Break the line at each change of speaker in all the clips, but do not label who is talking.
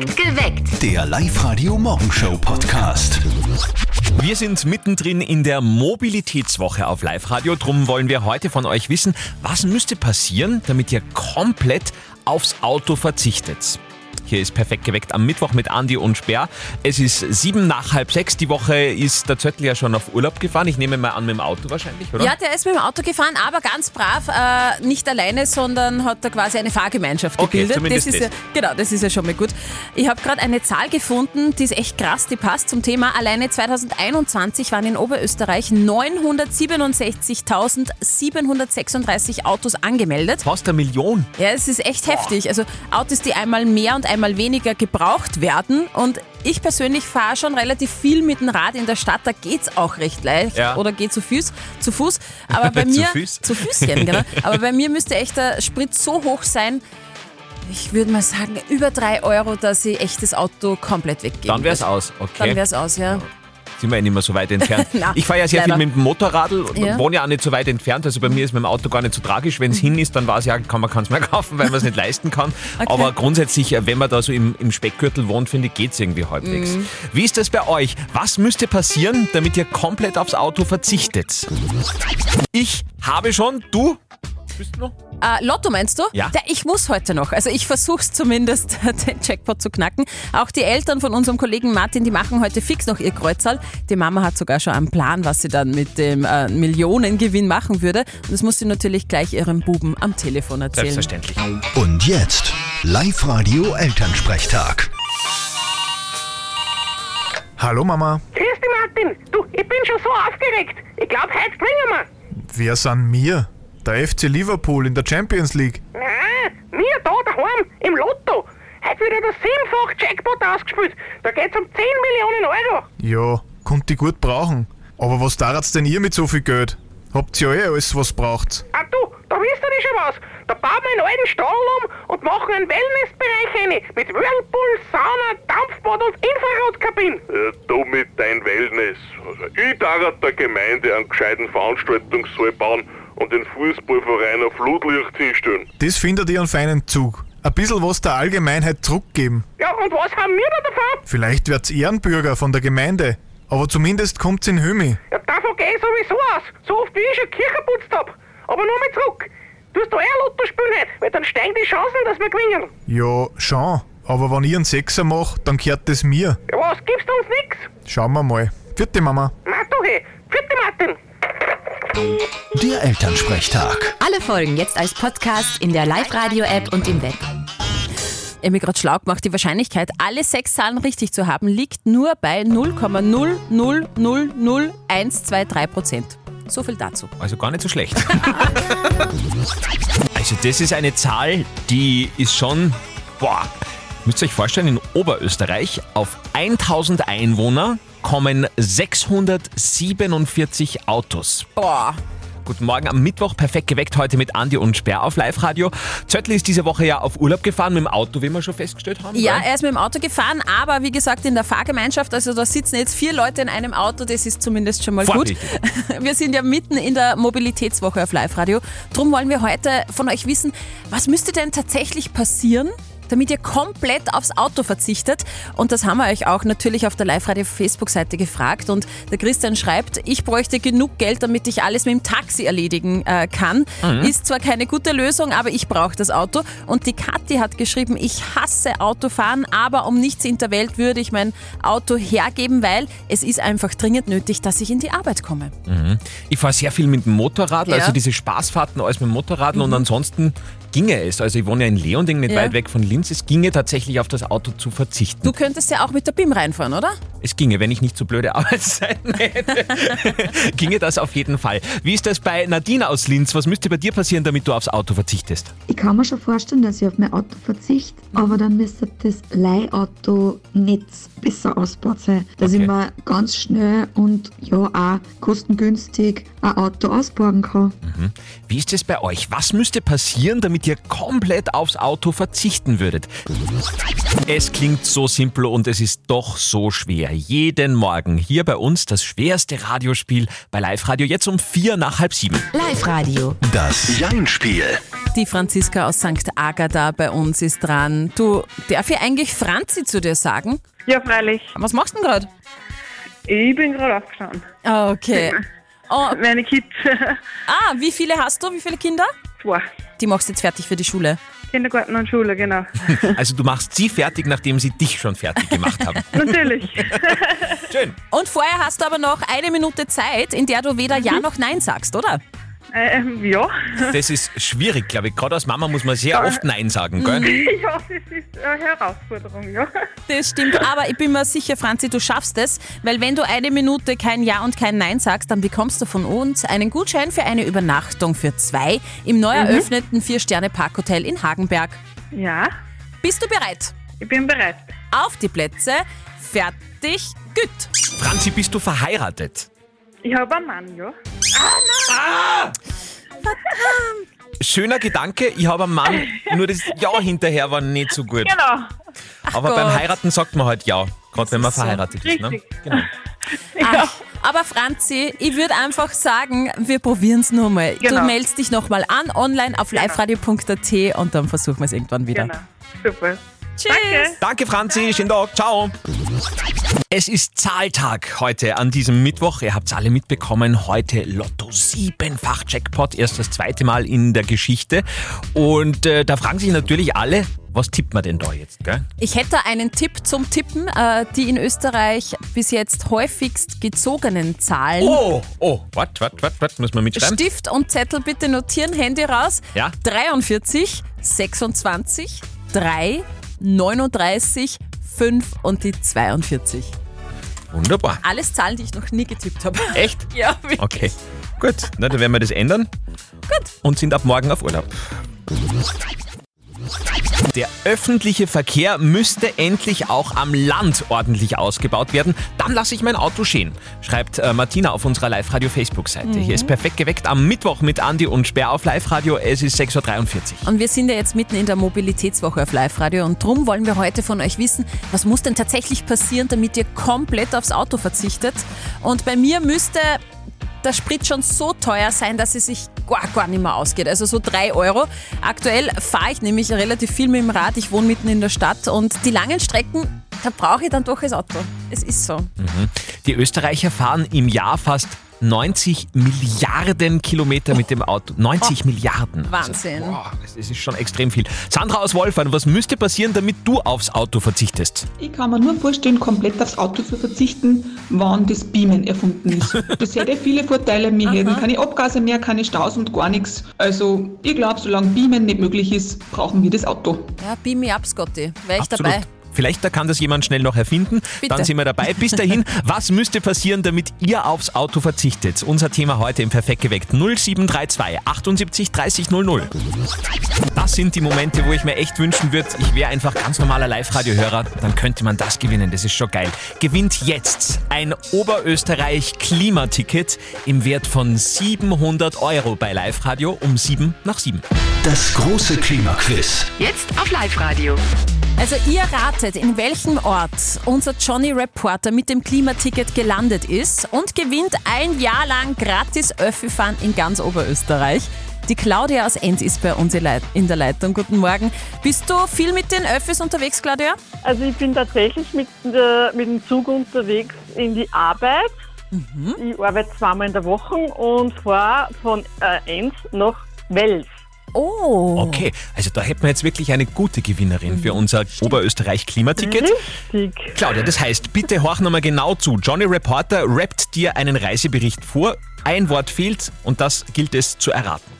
Geweckt.
Der Live-Radio-Morgenshow-Podcast.
Wir sind mittendrin in der Mobilitätswoche auf Live-Radio. Drum wollen wir heute von euch wissen, was müsste passieren, damit ihr komplett aufs Auto verzichtet. Hier ist perfekt geweckt am Mittwoch mit Andi und Sperr. Es ist sieben nach halb sechs. Die Woche ist der Zöttl ja schon auf Urlaub gefahren. Ich nehme mal an, mit dem Auto wahrscheinlich, oder?
Ja, der ist mit dem Auto gefahren, aber ganz brav, äh, nicht alleine, sondern hat da quasi eine Fahrgemeinschaft
Okay,
gebildet.
zumindest
das ist ja,
das.
genau, das ist ja schon mal gut. Ich habe gerade eine Zahl gefunden, die ist echt krass, die passt zum Thema. Alleine 2021 waren in Oberösterreich 967.736 Autos angemeldet.
Fast eine Million.
Ja, es ist echt heftig. Also Autos, die einmal mehr und einmal weniger gebraucht werden. Und ich persönlich fahre schon relativ viel mit dem Rad in der Stadt. Da geht's auch recht leicht.
Ja.
Oder geht zu Fuß. Zu Fuß. Aber bei
Zu
mir.
Fuß?
Zu Füßchen, genau. Aber bei mir müsste echt der Sprit so hoch sein. Ich würde mal sagen, über drei Euro, dass ich echt das Auto komplett weggebe.
Dann wär's aus.
Dann
Okay.
wär's aus, ja.
Sind wir ja nicht mehr so weit entfernt.
Na,
ich fahre ja sehr
leider.
viel mit dem Motorradl und
Ja.
wohne ja auch nicht so weit entfernt. Also bei mir ist mit dem Auto gar nicht so tragisch. Wenn es hin ist, dann war es ja, kann man es mehr kaufen, weil man es nicht leisten kann.
Okay.
Aber grundsätzlich, äh, wenn man da so im, im Speckgürtel wohnt, finde ich, geht es irgendwie halbwegs.
Mhm.
Wie ist das bei euch? Was müsste passieren, damit ihr komplett aufs Auto verzichtet? Ich habe schon, du? Bist du noch?
Äh, Lotto meinst du?
Ja.
Der, ich muss heute noch. Also ich versuche es zumindest, den Jackpot zu knacken. Auch die Eltern von unserem Kollegen Martin, die machen heute fix noch ihr Kreuzerl. Die Mama hat sogar schon einen Plan, was sie dann mit dem äh, Millionengewinn machen würde. Und das muss sie natürlich gleich ihrem Buben am Telefon erzählen.
Selbstverständlich.
Und jetzt Live-Radio Elternsprechtag.
Hallo Mama,
Grüß dich, Martin. Du, ich bin schon so aufgeregt. Ich glaube, heute gewinnen wir.
wer sind wir? Der FC Liverpool in der Champions League.
Nein, wir da daheim im Lotto. Heute wird ja der siebenfach Jackpot ausgespielt. Da geht's um 10 Millionen Euro.
Ja, konnte ich gut brauchen. Aber was darat's denn ihr mit so viel Geld? Habt ihr eh alles, was braucht?
Ah du, da wisst ihr schon was. Da bauen wir einen alten Stall um und machen einen Wellnessbereich rein. Mit Whirlpool, Sauna, Dampfbad und Infrarotkabine.
Ja, du mit dein Wellness. Also ich darf der Gemeinde einen gescheiten Veranstaltungssaal bauen und den Fußballverein auf Flutlicht hinstellen.
Das findet ihr einen feinen Zug. Ein bisschen was der Allgemeinheit zurückgeben.
Ja, und was haben wir da davon?
Vielleicht wird's Ehrenbürger von der Gemeinde. Aber zumindest kommt's in Hümi.
Ja, davon gehe ich sowieso aus. So oft wie ich schon Kirche putzt hab. Aber nur mal zurück. Du eher Lotto spielen heute, weil dann steigen die Chancen, dass wir gewinnen.
Ja, schon. Aber wenn ihr einen Sechser macht, dann gehört das mir.
Ja, was, gibst du uns nix?
Schauen wir mal. Vierte Mama.
Na du, hey. Vierte Martin.
Der Elternsprechtag.
Alle Folgen jetzt als Podcast in der Live-Radio-App und im Web.
Ich habe mich gerade schlau gemacht. Die Wahrscheinlichkeit, alle sechs Zahlen richtig zu haben, liegt nur bei 0,0000123 Prozent. So viel dazu.
Also gar nicht so schlecht. also das ist eine Zahl, die ist schon, boah, müsst ihr euch vorstellen, in Oberösterreich auf 1000 Einwohner kommen 647 Autos.
Boah.
Guten Morgen am Mittwoch, perfekt geweckt heute mit Andi und Sperr auf Live-Radio. Zöttl ist diese Woche ja auf Urlaub gefahren mit dem Auto, wie wir schon festgestellt haben.
Ja, er ist mit dem Auto gefahren, aber wie gesagt in der Fahrgemeinschaft, also da sitzen jetzt vier Leute in einem Auto, das ist zumindest schon mal gut.
Vorbildlich.
Wir sind ja mitten in der Mobilitätswoche auf Live-Radio. Drum wollen wir heute von euch wissen, was müsste denn tatsächlich passieren, damit ihr komplett aufs Auto verzichtet. Und das haben wir euch auch natürlich auf der Live-Radio-Facebook-Seite gefragt. Und der Christian schreibt, ich bräuchte genug Geld, damit ich alles mit dem Taxi erledigen äh, kann. Ist zwar keine gute Lösung, aber ich brauche das Auto. Und die Kathi hat geschrieben, ich hasse Autofahren, aber um nichts in der Welt würde ich mein Auto hergeben, weil es ist einfach dringend nötig, dass ich in die Arbeit komme.
Ich fahre sehr viel mit dem Motorrad,
Ja. Mhm.
also diese Spaßfahrten alles mit dem Motorrad und ansonsten ginge es. Also ich wohne ja in Leonding, nicht
Ja.
weit weg von Linz. Es ginge tatsächlich auf das Auto zu verzichten.
Du könntest ja auch mit der BIM reinfahren, oder?
Es ginge, wenn ich nicht so blöde Arbeitszeiten hätte. ginge das auf jeden Fall. Wie ist das bei Nadine aus Linz? Was müsste bei dir passieren, damit du aufs Auto verzichtest?
Ich kann mir schon vorstellen, dass ich auf mein Auto verzichte, aber dann müsste das Leihauto-Netz besser ausgebaut sein, dass
Okay.
ich mir ganz schnell und ja auch kostengünstig ein Auto ausbauen kann.
Wie ist es bei euch? Was müsste passieren, damit ihr komplett aufs Auto verzichten würdet? Es klingt so simpel und es ist doch so schwer. Jeden Morgen hier bei uns das schwerste Radiospiel bei Live Radio jetzt um vier nach halb sieben.
Live-Radio.
Das Jein-Spiel.
die Franziska aus St. Agatha bei uns ist dran. Du, darf ich eigentlich Franzi zu dir sagen?
Ja, freilich.
Was machst du denn gerade?
Ich bin gerade aufgestanden.
Ah, okay. Oh,
Meine Kids.
ah, wie viele hast du? Wie viele Kinder?
Zwei.
Die machst du jetzt fertig für die Schule.
Kindergarten und Schule, genau.
Also du machst sie fertig, nachdem sie dich schon fertig gemacht haben.
Natürlich.
Schön.
Und vorher hast du aber noch eine Minute Zeit, in der du weder Ja noch Nein sagst, oder?
Ähm, ja.
Das ist schwierig, glaube ich. Gerade als Mama muss man sehr oft Nein sagen, gell?
Ja, das ist eine Herausforderung, ja.
Das stimmt, aber ich bin mir sicher, Franzi, du schaffst es, weil wenn du eine Minute kein Ja und kein Nein sagst, dann bekommst du von uns einen Gutschein für eine Übernachtung für zwei im neu eröffneten Vier-Sterne-Parkhotel in Hagenberg.
Ja,
Bist du bereit?
ich bin bereit.
Auf die Plätze, fertig, gut.
Franzi, bist du verheiratet?
Ich habe einen Mann, ja.
Schöner Gedanke, ich habe einen Mann, nur das Ja hinterher war nicht so gut.
Genau.
Aber
Gott.
beim Heiraten sagt man halt Ja, gerade wenn man
ist so.
verheiratet ist. Ne? Genau.
Ach, aber Franzi, ich würde einfach sagen, wir probieren es nur mal. Du
Genau.
meldest dich nochmal an, online auf liveradio.at und dann versuchen wir es irgendwann wieder.
Genau. Super.
Tschüss.
Danke.
Danke, Franzi. Schönen Tag. Ciao. Es ist Zahltag heute an diesem Mittwoch. Ihr habt es alle mitbekommen. Heute Lotto siebenfach Jackpot. Erst das zweite Mal in der Geschichte. Und äh, da fragen sich natürlich alle, was tippt man denn da jetzt, gell?
Ich hätte einen Tipp zum Tippen. Äh, die in Österreich bis jetzt häufigst gezogenen Zahlen.
Oh, oh, warte, warte, warte, warte, muss man mitschreiben?
Stift und Zettel bitte notieren, Handy raus.
Ja.
43, 26, 3, 39, 5 und die 42.
Wunderbar.
Alles Zahlen, die ich noch nie getippt habe.
Echt?
Ja, wirklich.
Okay. Gut, na, dann werden wir das ändern. Gut. Und sind ab morgen auf Urlaub. Der öffentliche Verkehr müsste endlich auch am Land ordentlich ausgebaut werden. Dann lasse ich mein Auto stehen, schreibt äh, Martina auf unserer Live-Radio-Facebook-Seite. Hier ist perfekt geweckt am Mittwoch mit Andi und Sperr auf Live-Radio. Es ist 6.43 Uhr.
Und wir sind ja jetzt mitten in der Mobilitätswoche auf Live-Radio und drum wollen wir heute von euch wissen, was muss denn tatsächlich passieren, damit ihr komplett aufs Auto verzichtet. Und bei mir müsste der Sprit schon so teuer sein, dass es sich gar, gar nicht mehr ausgeht. Also so 3 Euro. Aktuell fahre ich nämlich relativ viel mit dem Rad. Ich wohne mitten in der Stadt und die langen Strecken, da brauche ich dann doch das Auto. Es ist so.
Die Österreicher fahren im Jahr fast 90 Milliarden Kilometer mit dem Auto. 90 Milliarden.
Oh, Wahnsinn.
Also, boah, das ist schon extrem viel. Sandra aus Wolfern, was müsste passieren, damit du aufs Auto verzichtest?
Ich kann mir nur vorstellen, komplett aufs Auto zu verzichten, wann das Beamen erfunden ist. Das hätte viele Vorteile. Wir hätten keine Abgase mehr, keine Staus und gar nichts. Also ich glaube, solange Beamen nicht möglich ist, brauchen wir das Auto.
Ja, beam me up, Scotty. Wäre ich
Absolut.
dabei.
Vielleicht da kann das jemand schnell noch erfinden.
Bitte.
Dann sind wir dabei. Bis dahin, was müsste passieren, damit ihr aufs Auto verzichtet? Unser Thema heute im Perfekt geweckt 0732 78 30 00. Das sind die Momente, wo ich mir echt wünschen würde, ich wäre einfach ganz normaler Live-Radio-Hörer. Dann könnte man das gewinnen. Das ist schon geil. Gewinnt jetzt ein Oberösterreich-Klimaticket im Wert von 700 Euro bei Live-Radio um 7 nach 7.
Das große Klimaquiz.
Jetzt auf Live-Radio.
Also ihr ratet, in welchem Ort unser Johnny Reporter mit dem Klimaticket gelandet ist und gewinnt ein Jahr lang gratis Öffi-Fahren in ganz Oberösterreich. Die Claudia aus Enns ist bei uns in der Leitung. Guten Morgen. Bist du viel mit den Öffis unterwegs, Claudia?
Also ich bin tatsächlich mit, der, mit dem Zug unterwegs in die Arbeit. Ich arbeite zweimal in der Woche und fahre von äh, Enns nach Wels.
Oh.
Okay, also da hätten wir jetzt wirklich eine gute Gewinnerin für unser Oberösterreich-Klimaticket.
Richtig.
Claudia, das heißt, bitte horch nochmal genau zu. Johnny Reporter rappt dir einen Reisebericht vor. Ein Wort fehlt und das gilt es zu erraten.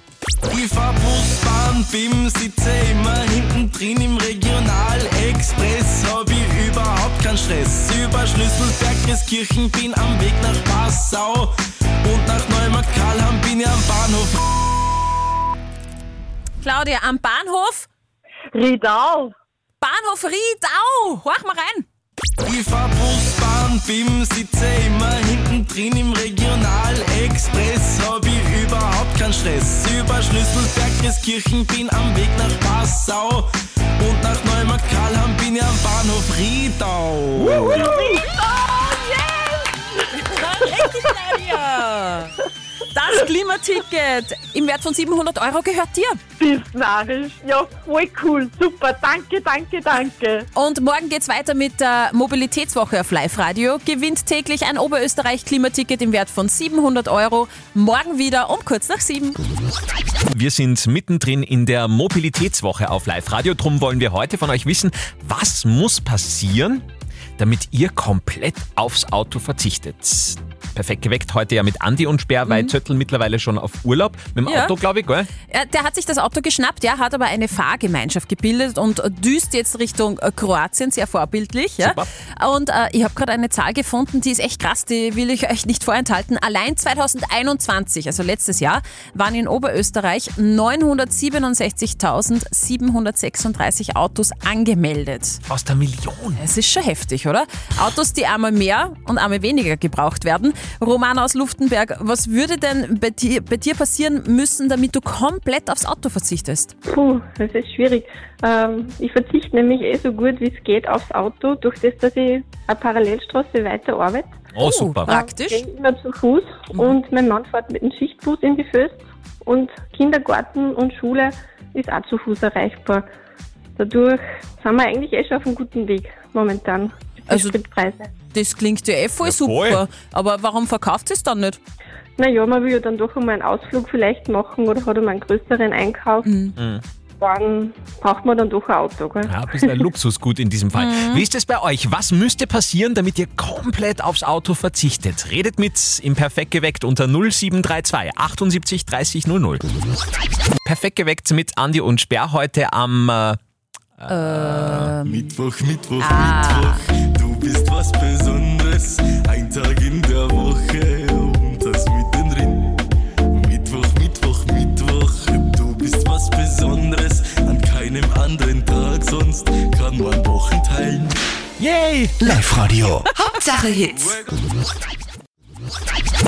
Ich fahr Bus, Bahn, BIM, sitze immer hinten drin im Regionalexpress. Hab ich überhaupt keinen Stress. Über Schlüsselberg, bin am Weg nach Passau.
Claudia, am Bahnhof?
Riedau.
Bahnhof Riedau. Horch mal rein.
Ich fahr Bus, Bahn, BIM, sitze immer hinten drin im Regionalexpress. Hab ich überhaupt keinen Stress. Über Schlüsselberg, bin am Weg nach Passau. Und nach Neumarkt-Karlham bin ich am Bahnhof Riedau.
Richtig, Claudia. Das Klimaticket im Wert von 700 Euro gehört dir.
Bist narrisch. Ja, voll cool. Super. Danke, danke, danke.
Und morgen geht's weiter mit der Mobilitätswoche auf Live-Radio. Gewinnt täglich ein Oberösterreich-Klimaticket im Wert von 700 Euro. Morgen wieder um kurz nach sieben.
Wir sind mittendrin in der Mobilitätswoche auf Live-Radio. Drum wollen wir heute von euch wissen, was muss passieren, damit ihr komplett aufs Auto verzichtet. Perfekt geweckt heute ja mit Andi und Sperr, weil Zöttl mittlerweile schon auf Urlaub mit dem
Ja.
Auto, glaube ich, gell?
Der hat sich das Auto geschnappt, ja, hat aber eine Fahrgemeinschaft gebildet und düst jetzt Richtung äh, Kroatien, sehr vorbildlich. Ja. Und äh, ich habe gerade eine Zahl gefunden, die ist echt krass, die will ich euch nicht vorenthalten. Allein 2021, also letztes Jahr, waren in Oberösterreich 967.736 Autos angemeldet.
Aus der Million.
Es ist schon heftig, oder? Autos, die einmal mehr und einmal weniger gebraucht werden. Roman aus Luftenberg, was würde denn bei dir, bei dir passieren müssen, damit du komplett aufs Auto verzichtest?
Puh, das ist schwierig. Ähm, ich verzichte nämlich eh so gut wie es geht aufs Auto, durch das, dass ich eine Parallelstraße weiter arbeite.
Oh, super.
Praktisch.
Ich gehe immer zu Fuß und mein Mann fährt mit dem Schichtbus in die Föst und Kindergarten und Schule ist auch zu Fuß erreichbar. Dadurch sind wir eigentlich eh schon auf einem guten Weg momentan.
Also-
Spritpreise.
Das klingt ja eh voll
Ja, voll.
super. Aber warum verkauft es dann nicht?
Naja, man will ja dann doch einmal einen Ausflug vielleicht machen oder hat einmal einen größeren Einkauf.
Mhm.
Dann braucht man dann doch ein Auto. Gell?
Ja, ein bisschen ein Luxusgut in diesem Fall.
Mhm.
Wie ist es bei euch? Was müsste passieren, damit ihr komplett aufs Auto verzichtet? Redet mit im Perfekt geweckt unter 0732 78 30 00. Perfekt geweckt mit Andi und Sperr heute am äh,
Mittwoch, Mittwoch, Mittwoch, du bist was Besonderes. Ein Tag in der Woche und das mittendrin. Mittwoch, Mittwoch, Mittwoch, du bist was Besonderes. An keinem anderen Tag sonst kann man Wochen teilen.
Yay!
Live-Radio.
Hauptsache Hits.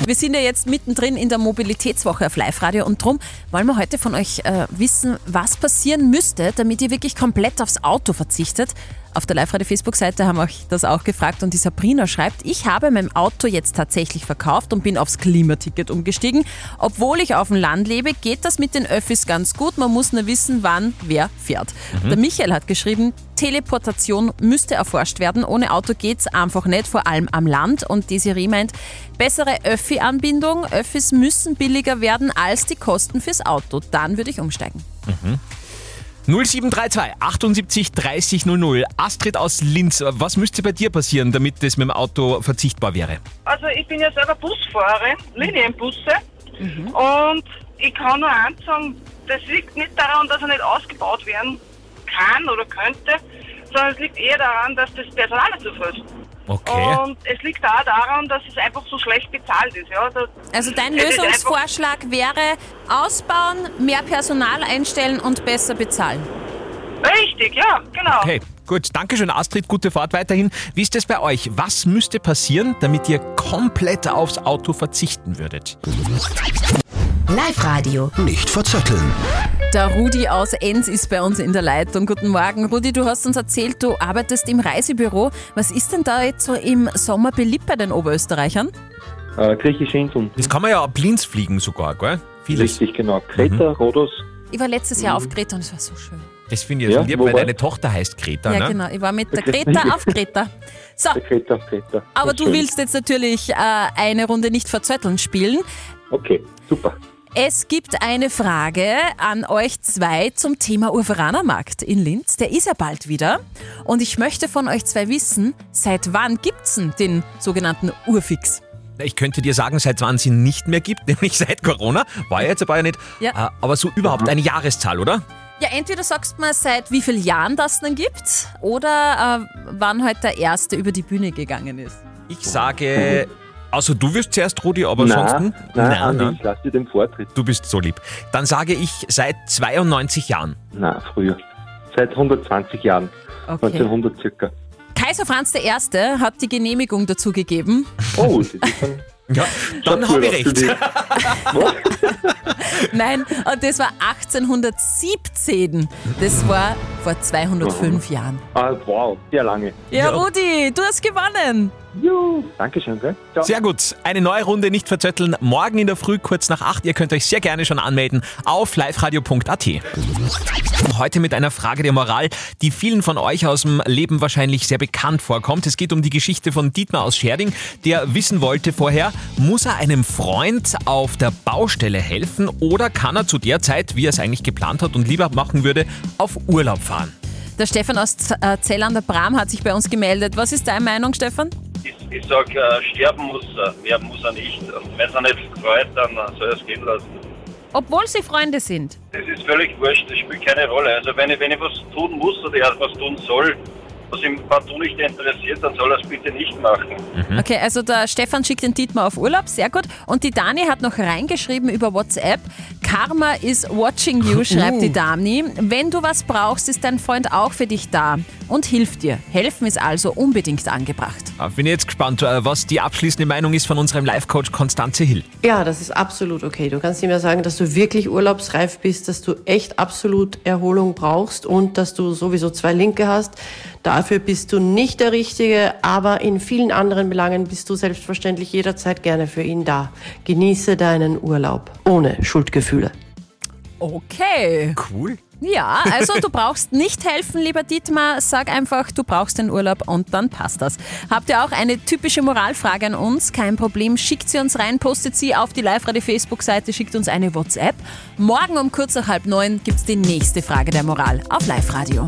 Wir sind ja jetzt mittendrin in der Mobilitätswoche auf Live-Radio und drum wollen wir heute von euch äh, wissen, was passieren müsste, damit ihr wirklich komplett aufs Auto verzichtet. Auf der Live-Radio-Facebook-Seite haben wir euch das auch gefragt und die Sabrina schreibt, ich habe mein Auto jetzt tatsächlich verkauft und bin aufs Klimaticket umgestiegen. Obwohl ich auf dem Land lebe, geht das mit den Öffis ganz gut. Man muss nur wissen, wann wer fährt. Der Michael hat geschrieben, Teleportation müsste erforscht werden. Ohne Auto geht's einfach nicht, vor allem am Land. Und Desiree meint, bessere Öffi-Anbindung. Öffis müssen billiger werden als die Kosten fürs Auto. Dann würde ich umsteigen.
0732 78 30 00. Astrid aus Linz, was müsste bei dir passieren, damit das mit dem Auto verzichtbar wäre?
Also ich bin ja selber Busfahrerin, Linienbusse. Und ich kann nur eins sagen, das liegt nicht daran, dass er nicht ausgebaut werden kann oder könnte, sondern es liegt eher daran, dass das Personal viel ist.
Okay.
Und es liegt auch daran, dass es einfach so schlecht bezahlt ist. Ja? Also,
Also dein Lösungsvorschlag wäre ausbauen, mehr Personal einstellen und besser bezahlen.
Richtig, ja, genau.
Okay, gut. Dankeschön, Astrid. Gute Fahrt weiterhin. Wie ist es bei euch? Was müsste passieren, damit ihr komplett aufs Auto verzichten würdet?
Live-Radio.
Nicht verzetteln.
Der Rudi aus Enns ist bei uns in der Leitung. Guten Morgen. Rudi, du hast uns erzählt, du arbeitest im Reisebüro. Was ist denn da jetzt so im Sommer beliebt bei den Oberösterreichern?
Äh, griechische Inseln.
Das kann man ja ab Linz fliegen sogar, gell? Vieles.
Richtig, genau. Kreta, Rhodos.
Ich war letztes Jahr auf Kreta und es war so schön.
Das finde ich
Ja,
lieb,
wo
weil
war-
deine Tochter heißt Greta,
Ja,
ne?
genau. Ich war mit der
Okay.
Greta auf Kreta. So,
Der Kreta, Kreta.
aber du
schön.
willst jetzt natürlich äh, eine Runde nicht verzötteln spielen.
Okay, super.
Es gibt eine Frage an euch zwei zum Thema Urveranermarkt in Linz. Der ist ja bald wieder. Und ich möchte von euch zwei wissen, seit wann gibt's denn den sogenannten Urfix?
Ich könnte dir sagen, seit wann es ihn nicht mehr gibt, nämlich seit Corona. War ja jetzt aber ja nicht.
Ja.
Äh, Aber so überhaupt eine Jahreszahl, oder?
Ja, entweder sagst du mal, seit wie vielen Jahren das denn gibt, oder äh, wann halt der Erste über die Bühne gegangen ist.
Ich sage. Also du wirst zuerst, Rudi, aber
Nein,
ansonsten.
nein, Andi, ich lasse dir den Vortritt.
Du bist so lieb. Dann sage ich seit 92 Jahren.
Na, früher. Seit 120 Jahren.
Okay.
1900 circa.
Kaiser Franz I. hat die Genehmigung dazu gegeben.
Oh, das ist dann...
Ja, dann habe ich recht.
Nein, und das war 1817. Das war vor 205 Jahren.
Ah, wow, sehr lange.
Ja, Rudi, du hast gewonnen.
Jo, Dankeschön, gell? Ciao.
Sehr gut. Eine neue Runde nicht verzötteln. Morgen in der Früh kurz nach 8. Ihr könnt euch sehr gerne schon anmelden auf liveradio.at. Heute mit einer Frage der Moral, die vielen von euch aus dem Leben wahrscheinlich sehr bekannt vorkommt. Es geht um die Geschichte von Dietmar aus Scherding, der wissen wollte vorher, muss er einem Freund auf der Baustelle helfen oder kann er zu der Zeit, wie er es eigentlich geplant hat und lieber machen würde, auf Urlaub fahren?
Der Stefan aus Z- äh, Zell an der Bram hat sich bei uns gemeldet. Was ist deine Meinung, Stefan?
Ich, ich sag, äh, sterben muss er, mehr muss er nicht. Und wenn es er nicht freut, dann soll er es gehen lassen.
Obwohl sie Freunde sind.
Das ist völlig wurscht, das spielt keine Rolle. Also wenn ich, wenn ich was tun muss oder er was tun soll, was ihm partout nicht interessiert, dann soll er es bitte nicht machen.
Okay, also der Stefan schickt den Dietmar auf Urlaub, sehr gut. Und die Dani hat noch reingeschrieben über WhatsApp. Karma is watching you, schreibt
Uh.
die Dani. Wenn du was brauchst, ist dein Freund auch für dich da und hilft dir. Helfen ist also unbedingt angebracht.
Ah, Bin jetzt gespannt, äh, was die abschließende Meinung ist von unserem Live-Coach Konstanze Hill.
Ja, das ist absolut okay. Du kannst ihm ja sagen, dass du wirklich urlaubsreif bist, dass du echt absolut Erholung brauchst und dass du sowieso zwei Linke hast. Dafür bist du nicht der Richtige, aber in vielen anderen Belangen bist du selbstverständlich jederzeit gerne für ihn da. Genieße deinen Urlaub ohne Schuldgefühle.
Okay.
Cool.
Ja, also du brauchst nicht helfen, lieber Dietmar. Sag einfach, du brauchst den Urlaub und dann passt das. Habt ihr auch eine typische Moralfrage an uns? Kein Problem, schickt sie uns rein, postet sie auf die Live-Radio-Facebook-Seite, schickt uns eine WhatsApp. Morgen um kurz nach halb neun gibt's die nächste Frage der Moral auf Live-Radio.